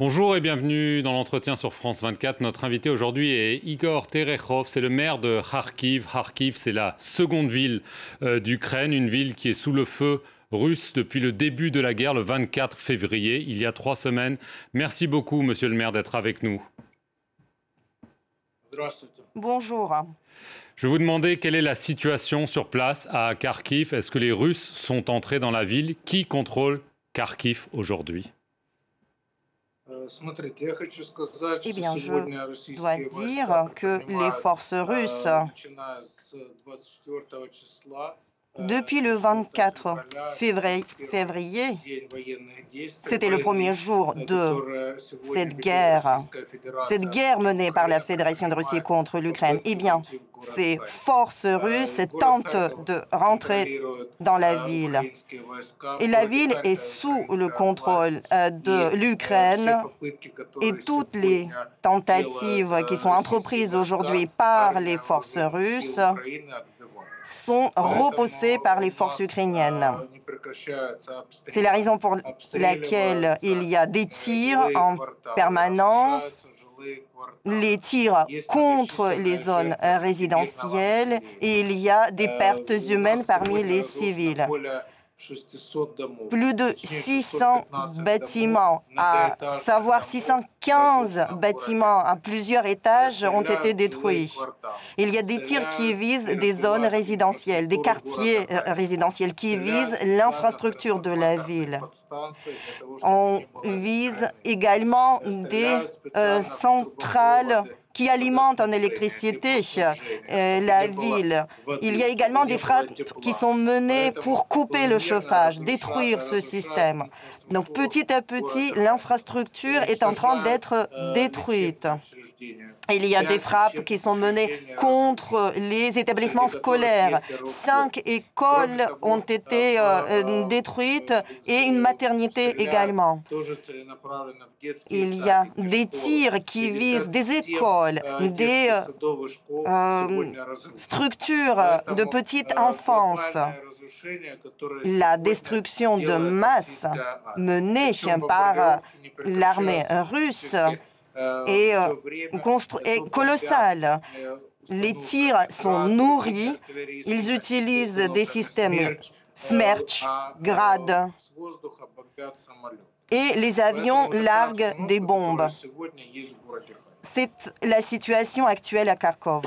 Bonjour et bienvenue dans l'entretien sur France 24. Notre invité aujourd'hui est Igor Terechov, c'est le maire de Kharkiv. Kharkiv, c'est la seconde ville euh, d'Ukraine, une ville qui est sous le feu russe depuis le début de la guerre, le 24 février, il y a trois semaines. Merci beaucoup, monsieur le maire, d'être avec nous. Bonjour. Je vais vous demander quelle est la situation sur place à Kharkiv. Est-ce que les Russes sont entrés dans la ville? Qui contrôle Kharkiv aujourd'hui? Eh bien, je dois dire que les forces russes, depuis le 24 février, c'était le premier jour de cette guerre, cette guerre menée par la Fédération de Russie contre l'Ukraine. Eh bien, ces forces russes tentent de rentrer dans la ville. Et la ville est sous le contrôle euh, de l'Ukraine et toutes les tentatives qui sont entreprises aujourd'hui par les forces russes sont repoussés par les forces ukrainiennes. C'est la raison pour laquelle il y a des tirs en permanence, les tirs contre les zones résidentielles et il y a des pertes humaines parmi les civils. Plus de 600 bâtiments, à savoir 615 bâtiments. À plusieurs étages ont été détruits. Il y a des tirs qui visent des zones résidentielles, des quartiers résidentiels qui visent l'infrastructure de la ville. On vise également des euh, centrales qui alimentent en électricité euh, la ville. Il y a également des frappes qui sont menées pour couper le chauffage, détruire ce système. Donc petit à petit, l'infrastructure est en train d'être détruite. Il y a des frappes qui sont menées contre les établissements scolaires. Cinq écoles ont été euh, détruites et une maternité également. Il y a des tirs qui visent des écoles, des euh, structures de petite enfance la destruction de masse menée par l'armée russe est, est colossale. Les tirs sont nourris. Ils utilisent des systèmes Smerch, Grad. Et les avions larguent des bombes. C'est la situation actuelle à Kharkov.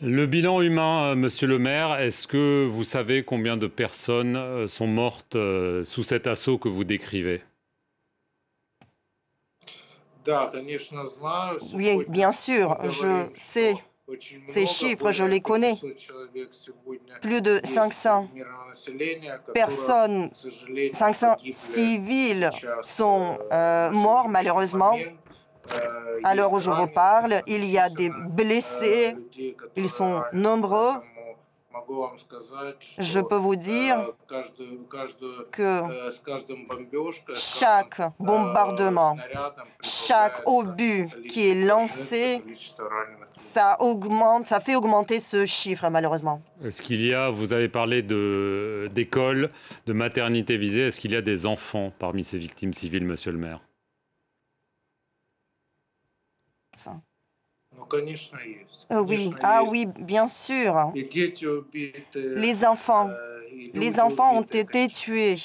Le bilan humain, euh, monsieur le maire, est-ce que vous savez combien de personnes euh, sont mortes euh, sous cet assaut que vous décrivez? Oui, bien sûr, je sais. Ces chiffres, je les connais. Plus de 500 personnes, 500 civils sont morts malheureusement à l'heure où je vous parle, il y a des blessés, ils sont nombreux. Je peux vous dire que chaque bombardement, chaque obus qui est lancé, ça augmente, ça fait augmenter ce chiffre malheureusement. Est-ce qu'il y a, vous avez parlé d'écoles, de, de maternités visées, est-ce qu'il y a des enfants parmi ces victimes civiles, monsieur le maire? Euh, oui, ah oui, bien sûr. Les enfants, les enfants ont été tués.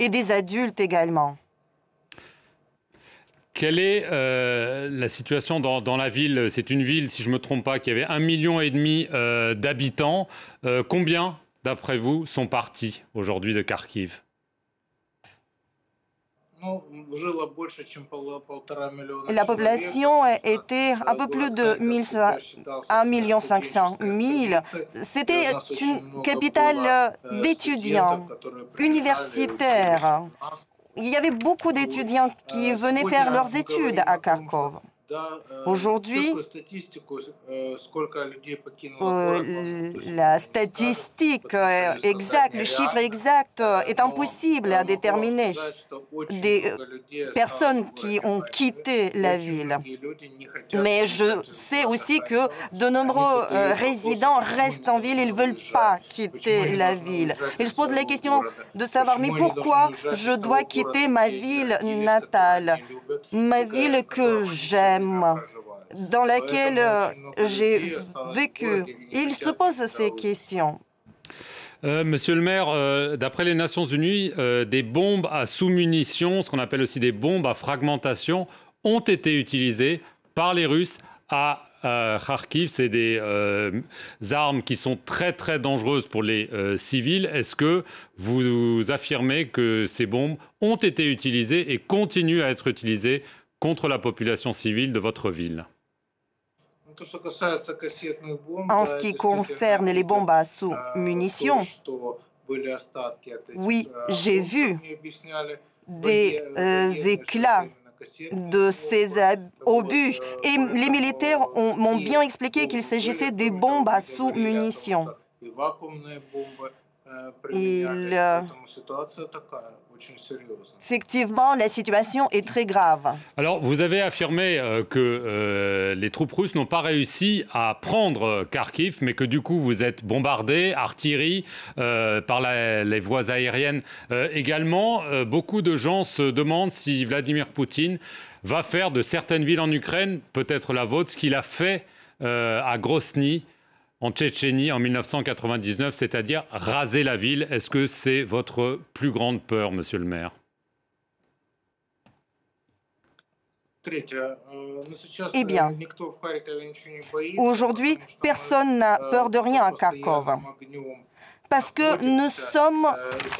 Et des adultes également. Quelle est euh, la situation dans, la ville? C'est une ville, si je ne me trompe pas, qui avait un million et demi euh, d'habitants. combien, d'après vous, sont partis aujourd'hui de Kharkiv? La population était un peu plus de 1 million 500 000. C'était une capitale d'étudiants, universitaires. Il y avait beaucoup d'étudiants qui venaient faire leurs études à Kharkov. Aujourd'hui, la statistique exacte, le chiffre exact est impossible à déterminer. Des personnes qui ont quitté la ville. Mais je sais aussi que de nombreux résidents restent en ville, ils ne veulent pas quitter la ville? Ils se posent la question de savoir, mais pourquoi je dois quitter ma ville natale, ma ville que j'aime, dans laquelle j'ai vécu. Ils se posent ces questions. Euh, monsieur le maire, euh, d'après les Nations Unies, euh, des bombes à sous-munitions, ce qu'on appelle aussi des bombes à fragmentation, ont été utilisées par les Russes à Kharkiv. C'est des armes qui sont très très dangereuses pour les civils. Est-ce que vous affirmez que ces bombes ont été utilisées et continuent à être utilisées contre la population civile de votre ville? En ce qui concerne les bombes à sous-munitions, oui, j'ai vu des éclats de ces obus et les militaires m'ont bien expliqué qu'il s'agissait des bombes à sous-munitions. Effectivement, la situation est très grave. Alors, vous avez affirmé euh, que euh, les troupes russes n'ont pas réussi à prendre Kharkiv, mais que du coup, vous êtes bombardés, artillerie, euh, par les voies aériennes également. beaucoup de gens se demandent si Vladimir Poutine va faire de certaines villes en Ukraine, peut-être la vôtre, ce qu'il a fait à Grosny en Tchétchénie en 1999, c'est-à-dire raser la ville. Est-ce que c'est votre plus grande peur, monsieur le maire? Eh bien, aujourd'hui, personne n'a peur de rien à Kharkov. Parce que nous sommes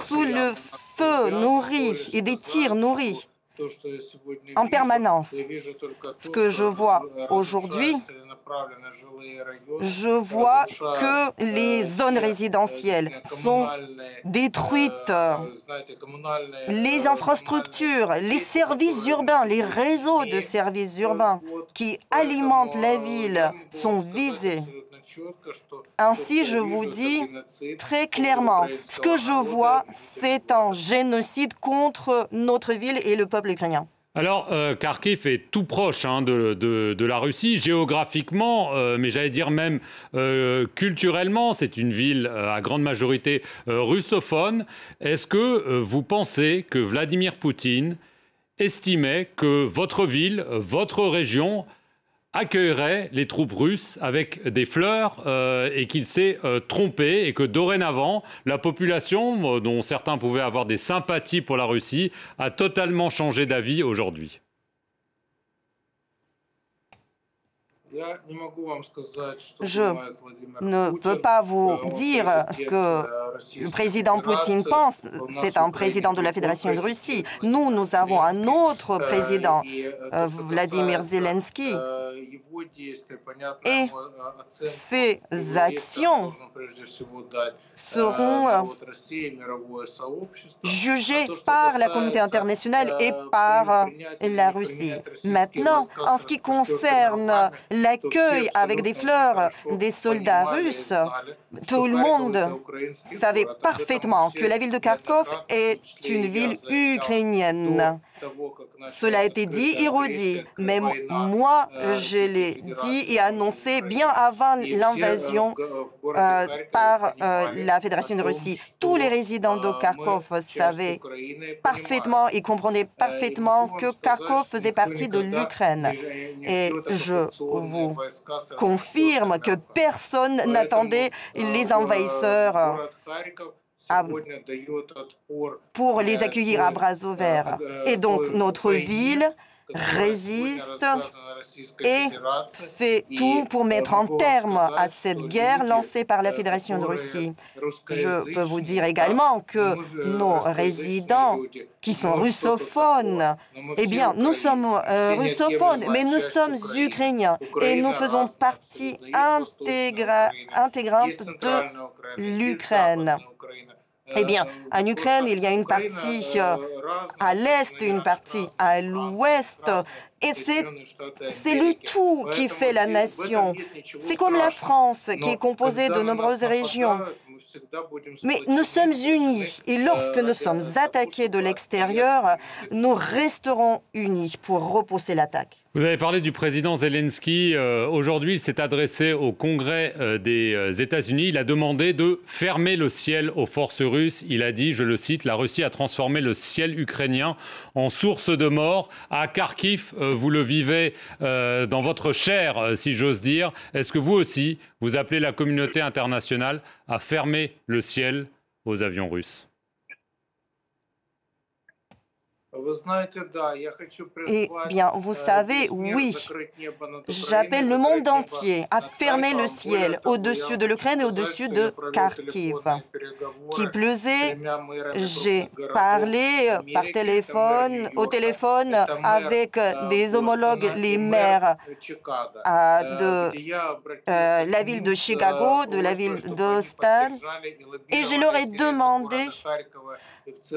sous le feu nourri et des tirs nourris en permanence. Ce que je vois aujourd'hui, je vois que les zones résidentielles sont détruites, les infrastructures, les services urbains, les réseaux de services urbains qui alimentent la ville sont visés. Ainsi, je vous dis très clairement, ce que je vois, c'est un génocide contre notre ville et le peuple ukrainien. Alors, euh, Kharkiv est tout proche hein, de, la Russie, géographiquement, euh, mais j'allais dire même euh, culturellement. C'est une ville à grande majorité russophone. Est-ce que vous pensez que Vladimir Poutine estimait que votre ville, votre région, accueillerait les troupes russes avec des fleurs euh, et qu'il s'est euh, trompé et que dorénavant, la population, euh, dont certains pouvaient avoir des sympathies pour la Russie, a totalement changé d'avis aujourd'hui. Je ne peux pas vous dire ce que le président Poutine pense. C'est un président de la Fédération de Russie. Nous, nous avons un autre président, Vladimir Zelensky. Et ces actions seront jugées par la communauté internationale et par la Russie. Maintenant, en ce qui concerne l'accueil avec des fleurs des soldats russes, tout le monde savait parfaitement que la ville de Kharkov est une ville ukrainienne. Cela a été dit et redit, mais moi, je l'ai dit et annoncé bien avant l'invasion euh, par euh, la Fédération de Russie. Tous les résidents de Kharkov savaient parfaitement et comprenaient parfaitement que Kharkov faisait partie de l'Ukraine. Et je vous confirme que personne n'attendait les envahisseurs pour les accueillir à bras ouverts. Et donc notre ville résiste et fait tout pour mettre un terme à cette guerre lancée par la Fédération de Russie. Je peux vous dire également que nos résidents qui sont russophones, eh bien, nous sommes euh, russophones, mais nous sommes ukrainiens et nous faisons partie intégrante de l'Ukraine. Eh bien, en Ukraine, il y a une partie à l'est, une partie à l'ouest, et c'est le tout qui fait la nation. C'est comme la France, qui est composée de nombreuses régions. Mais nous sommes unis et lorsque nous sommes attaqués de l'extérieur, nous resterons unis pour repousser l'attaque. Vous avez parlé du président Zelensky. Euh, aujourd'hui, il s'est adressé au Congrès euh, des euh, États-Unis. Il a demandé de fermer le ciel aux forces russes. Il a dit, je le cite, la Russie a transformé le ciel ukrainien en source de mort. À Kharkiv, vous le vivez dans votre chair, si j'ose dire. Est-ce que vous aussi, vous appelez la communauté internationale à fermer le ciel aux avions russes? Eh bien, vous savez, oui, j'appelle le monde entier à fermer le ciel au-dessus de l'Ukraine et au-dessus de Kharkiv. Qui plus est, j'ai parlé par téléphone, au téléphone avec des homologues, les maires de la ville de Chicago, de la ville de Stan, et je leur ai demandé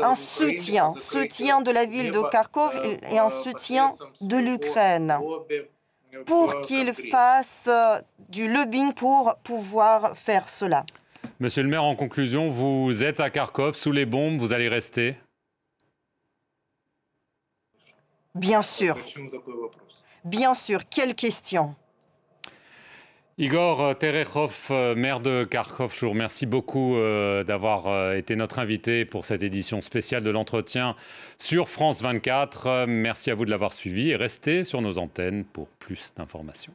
un soutien, soutien de la ville de Kharkov et un soutien de l'Ukraine pour qu'ils fassent du lobbying pour pouvoir faire cela. Monsieur le maire, en conclusion, vous êtes à Kharkov sous les bombes, vous allez rester? Bien sûr. Bien sûr. Quelle question? Igor Terechov, euh, maire de Kharkov, je vous remercie beaucoup euh, d'avoir euh, été notre invité pour cette édition spéciale de l'entretien sur France 24. Merci à vous de l'avoir suivi et restez sur nos antennes pour plus d'informations.